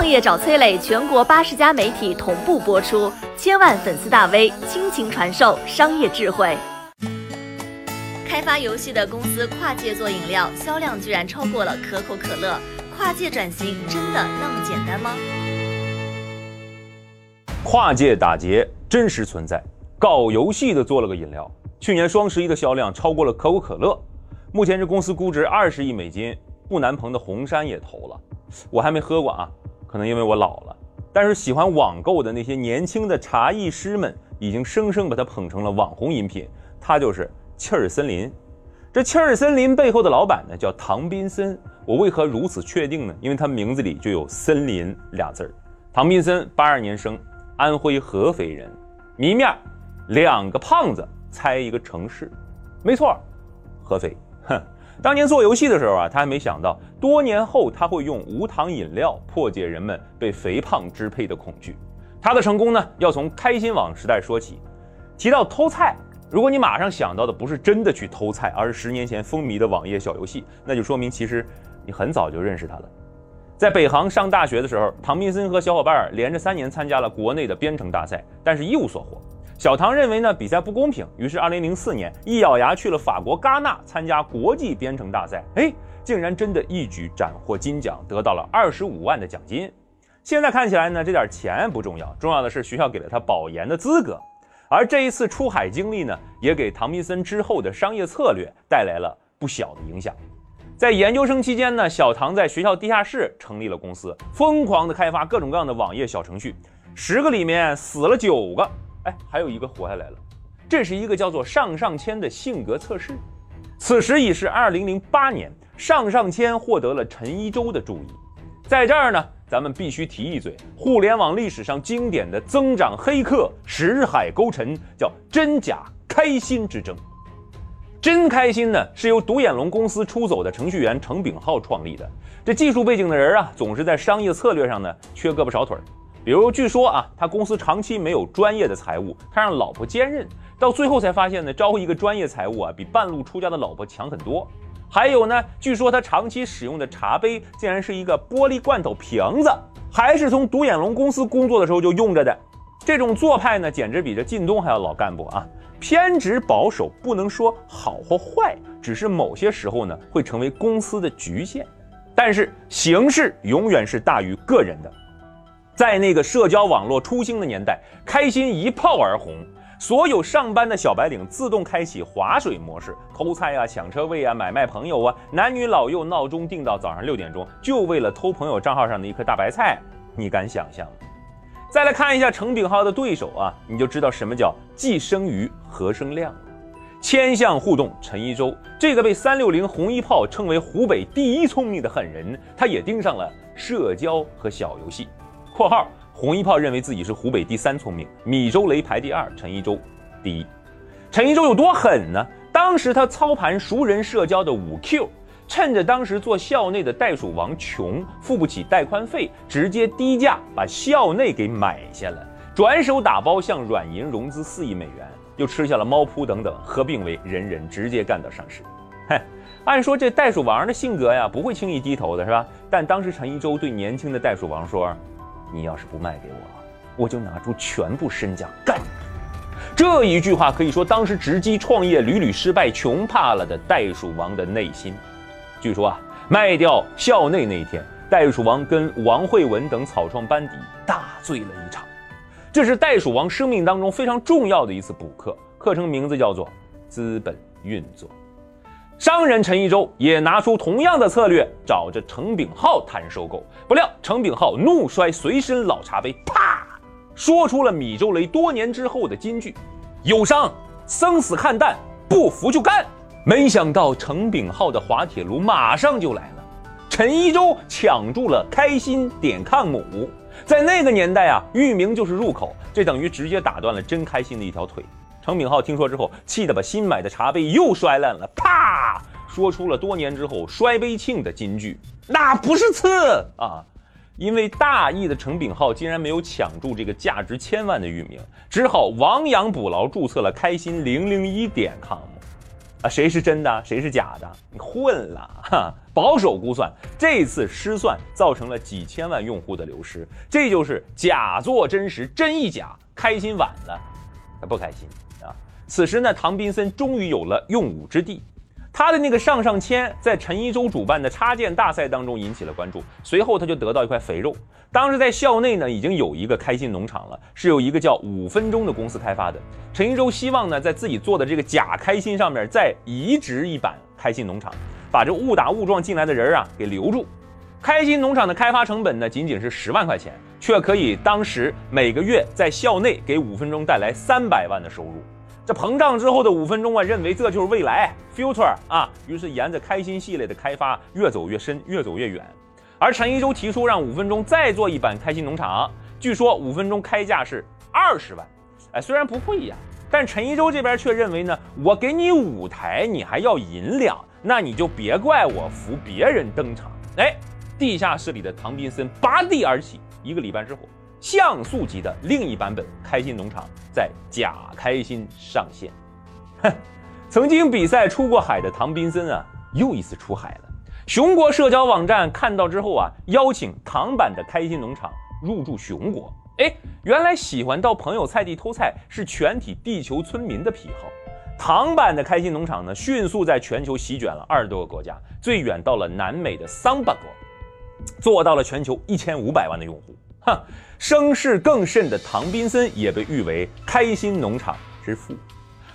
创业找崔磊，全国八十家媒体同步播出，千万粉丝大 V 倾情传授商业智慧。开发游戏的公司跨界做饮料，销量居然超过了可口可乐。跨界转型真的那么简单吗？跨界打劫真实存在，搞游戏的做了个饮料，去年双十一的销量超过了可口可乐。目前这公司估值二十亿美金，不南鹏的红杉也投了。我还没喝过啊，可能因为我老了。但是喜欢网购的那些年轻的茶艺师们，已经生生把它捧成了网红饮品。它就是气儿森林。这气儿森林背后的老板呢，叫唐宾森。我为何如此确定呢？因为他名字里就有“森林”俩字儿。唐宾森八二年生，安徽合肥人。谜面：两个胖子猜一个城市。没错，合肥。哼，当年做游戏的时候啊，他还没想到，多年后他会用无糖饮料破解人们被肥胖支配的恐惧。他的成功呢，要从开心网时代说起。提到偷菜，如果你马上想到的不是真的去偷菜，而是十年前风靡的网页小游戏，那就说明其实。你很早就认识他了，在北航上大学的时候，唐宾森和小伙伴连着三年参加了国内的编程大赛，但是一无所获。小唐认为呢比赛不公平，于是2004年一咬牙去了法国戛纳参加国际编程大赛，哎，竟然真的一举斩获金奖，得到了25万的奖金。现在看起来呢，这点钱不重要，重要的是学校给了他保研的资格。而这一次出海经历呢，也给唐宾森之后的商业策略带来了不小的影响。在研究生期间呢，小唐在学校地下室成立了公司，疯狂的开发各种各样的网页小程序。十个里面死了九个，哎，还有一个活下来了。这是一个叫做上上签的性格测试。此时已是二零零八年，上上签获得了陈一舟的注意。在这儿呢，咱们必须提一嘴，互联网历史上经典的增长黑客石海沟沉，叫真假开心之争。真开心呢，是由独眼龙公司出走的程序员程炳浩创立的。这技术背景的人啊，总是在商业策略上呢缺胳膊少腿儿。比如，据说啊，他公司长期没有专业的财务，他让老婆兼任，到最后才发现呢，招一个专业财务啊，比半路出家的老婆强很多。还有呢，据说他长期使用的茶杯竟然是一个玻璃罐头瓶子，还是从独眼龙公司工作的时候就用着的。这种做派呢，简直比这靳东还要老干部啊！偏执保守不能说好或坏，只是某些时候呢会成为公司的局限。但是形式永远是大于个人的。在那个社交网络初兴的年代，开心一炮而红，所有上班的小白领自动开启划水模式，偷菜啊、抢车位啊、买卖朋友啊，男女老幼闹钟定到早上六点钟，就为了偷朋友账号上的一颗大白菜。你敢想象吗？再来看一下程炳浩的对手啊，你就知道什么叫既生瑜何生亮了。千项互动，陈一舟这个被三六零红一炮称为湖北第一聪明的狠人，他也盯上了社交和小游戏。（括号红一炮认为自己是湖北第三聪明，米周雷排第二，陈一舟第一。陈一舟有多狠呢？当时他操盘熟人社交的五 Q。趁着当时做校内的袋鼠王穷，付不起带宽费，直接低价把校内给买下了，转手打包向软银融资四亿美元，又吃下了猫扑等等，合并为人人，直接干到上市。嘿，按说这袋鼠王的性格呀，不会轻易低头的是吧？但当时陈一舟对年轻的袋鼠王说：“你要是不卖给我，我就拿出全部身家干你。”这一句话可以说当时直击创业屡屡失败、穷怕了的袋鼠王的内心。据说啊，卖掉校内那一天，袋鼠王跟王慧文等草创班底大醉了一场。这是袋鼠王生命当中非常重要的一次补课，课程名字叫做“资本运作”。商人陈一舟也拿出同样的策略，找着程炳浩谈收购。不料程炳浩怒摔随身老茶杯，啪，说出了米周雷多年之后的金句：“有伤，生死看淡，不服就干。”没想到程炳浩的滑铁卢马上就来了，陈一舟抢住了开心点抗母，在那个年代啊，域名就是入口，这等于直接打断了真开心的一条腿。程炳浩听说之后，气得把新买的茶杯又摔烂了，啪，说出了多年之后摔杯庆的金句：“那不是刺啊！”因为大意的程炳浩竟然没有抢住这个价值千万的域名，只好亡羊补牢，注册了开心零零一点 com。啊，谁是真的，谁是假的？你混了哈！保守估算，这次失算造成了几千万用户的流失，这就是假作真实，真亦假。开心晚了，不开心！此时呢，唐宾森终于有了用武之地。他的那个上上签在陈一舟主办的插件大赛当中引起了关注，随后他就得到一块肥肉。当时在校内呢，已经有一个开心农场了，是有一个叫五分钟的公司开发的。陈一舟希望呢，在自己做的这个假开心上面再移植一版开心农场，把这误打误撞进来的人啊给留住。开心农场的开发成本呢，仅仅是十万块钱，却可以当时每个月在校内给五分钟带来三百万的收入。这膨胀之后的五分钟啊，认为这就是未来 future 啊，于是沿着开心系列的开发越走越深，越走越远。而陈一舟提出让五分钟再做一版开心农场，据说五分钟开价是二十万，哎，虽然不贵呀，但陈一舟这边却认为呢，我给你舞台，你还要银两，那你就别怪我扶别人登场。哎，地下室里的唐宾森拔地而起，一个礼拜之后。像素级的另一版本《开心农场》在假开心上线。哼，曾经比赛出过海的唐宾森啊，又一次出海了。熊国社交网站看到之后啊，邀请唐版的《开心农场》入驻熊国。哎，原来喜欢到朋友菜地偷菜是全体地球村民的癖好。唐版的《开心农场》呢，迅速在全球席卷了二十多个国家，最远到了南美的桑巴国，做到了全球一千五百万的用户。哼，声势更甚的唐宾森也被誉为开心农场之父，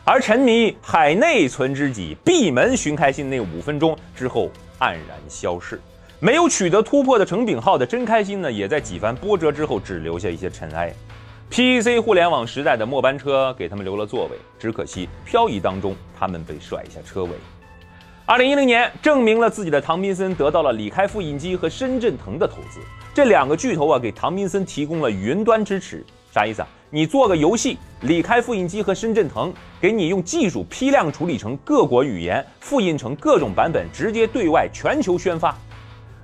而沉迷海内存知己、闭门寻开心那五分钟之后黯然消逝，没有取得突破的程炳浩的真开心呢，也在几番波折之后只留下一些尘埃。PC 互联网时代的末班车给他们留了座位，只可惜漂移当中他们被甩下车尾。二零一零年，证明了自己的唐宾森得到了李开复印机和深圳腾的投资。这两个巨头啊，给唐宾森提供了云端支持。啥意思啊？你做个游戏，李开复印机和深圳腾给你用技术批量处理成各国语言，复印成各种版本，直接对外全球宣发。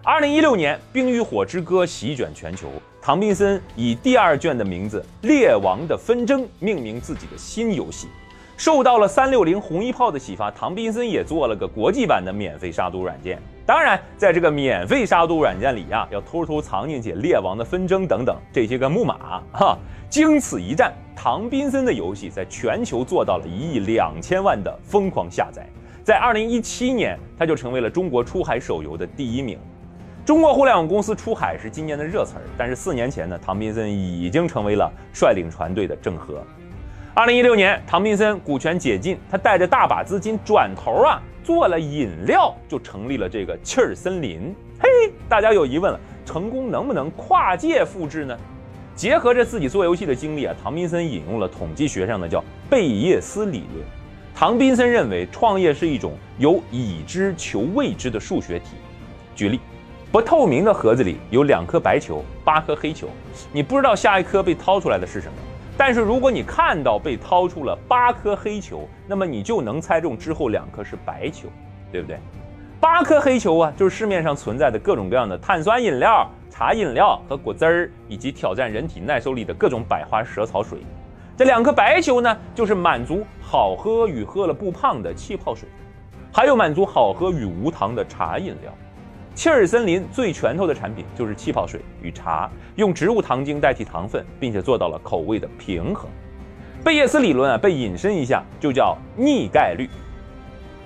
二零一六年，《冰与火之歌》席卷全球，唐宾森以第二卷的名字《列王的纷争》命名自己的新游戏。受到了三六零红衣炮的启发，唐宾森也做了个国际版的免费杀毒软件。当然，在这个免费杀毒软件里呀，要偷偷藏进去《列王的纷争》等等这些个木马哈。经此一战，唐宾森的游戏在全球做到了一亿两千万的疯狂下载。在二零一七年，他就成为了中国出海手游的第一名。中国互联网公司出海是今年的热词儿，但是四年前呢，唐宾森已经成为了率领船队的郑和。二零一六年，唐宾森股权解禁，他带着大把资金转头啊做了饮料，就成立了这个气儿森林。嘿，大家有疑问了，成功能不能跨界复制呢？结合着自己做游戏的经历啊，唐宾森引用了统计学上的叫贝叶斯理论。唐宾森认为，创业是一种由已知求未知的数学题。举例，不透明的盒子里有两颗白球，八颗黑球，你不知道下一颗被掏出来的是什么。但是如果你看到被掏出了八颗黑球，那么你就能猜中之后两颗是白球，对不对？八颗黑球啊，就是市面上存在的各种各样的碳酸饮料、茶饮料和果汁儿，以及挑战人体耐受力的各种百花蛇草水。这两颗白球呢，就是满足好喝与喝了不胖的气泡水，还有满足好喝与无糖的茶饮料。切尔森林最拳头的产品就是气泡水与茶，用植物糖精代替糖分，并且做到了口味的平衡。贝叶斯理论啊，被引申一下就叫逆概率。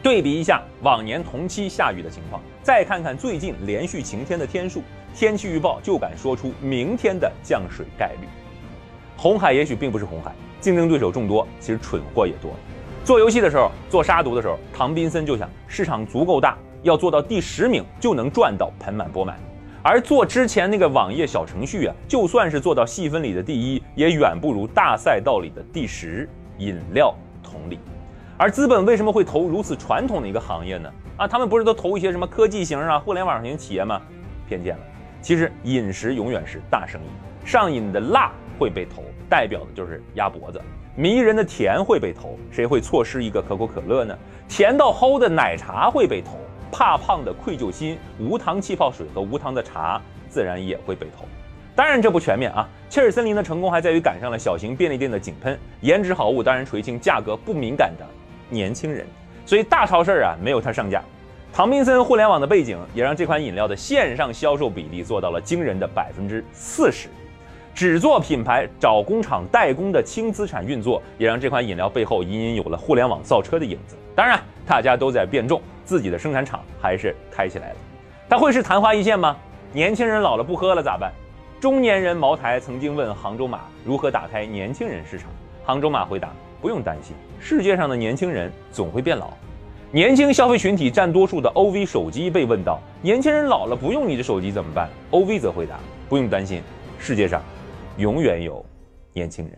对比一下往年同期下雨的情况，再看看最近连续晴天的天数，天气预报就敢说出明天的降水概率。红海也许并不是红海，竞争对手众多，其实蠢货也多。做游戏的时候，做杀毒的时候，唐宾森就想市场足够大。要做到第十名就能赚到盆满钵满，而做之前那个网页小程序啊，就算是做到细分里的第一，也远不如大赛道里的第十。饮料同理，而资本为什么会投如此传统的一个行业呢？啊，他们不是都投一些什么科技型啊、互联网型企业吗？偏见了。其实饮食永远是大生意，上瘾的辣会被投，代表的就是鸭脖子；迷人的甜会被投，谁会错失一个可口可乐呢？甜到齁的奶茶会被投。怕胖的愧疚心，无糖气泡水和无糖的茶自然也会被投。当然这不全面啊，切尔森林的成功还在于赶上了小型便利店的井喷，颜值好物当然垂青价格不敏感的年轻人。所以大超市啊没有它上架。唐宾森互联网的背景也让这款饮料的线上销售比例做到了惊人的百分之四十。只做品牌找工厂代工的轻资产运作，也让这款饮料背后隐隐有了互联网造车的影子。当然，大家都在变重，自己的生产厂还是开起来了。它会是昙花一现吗？年轻人老了不喝了咋办？中年人茅台曾经问杭州马如何打开年轻人市场，杭州马回答：不用担心，世界上的年轻人总会变老。年轻消费群体占多数的 OV 手机被问到：“年轻人老了不用你的手机怎么办？”OV 则回答：“不用担心，世界上永远有年轻人。”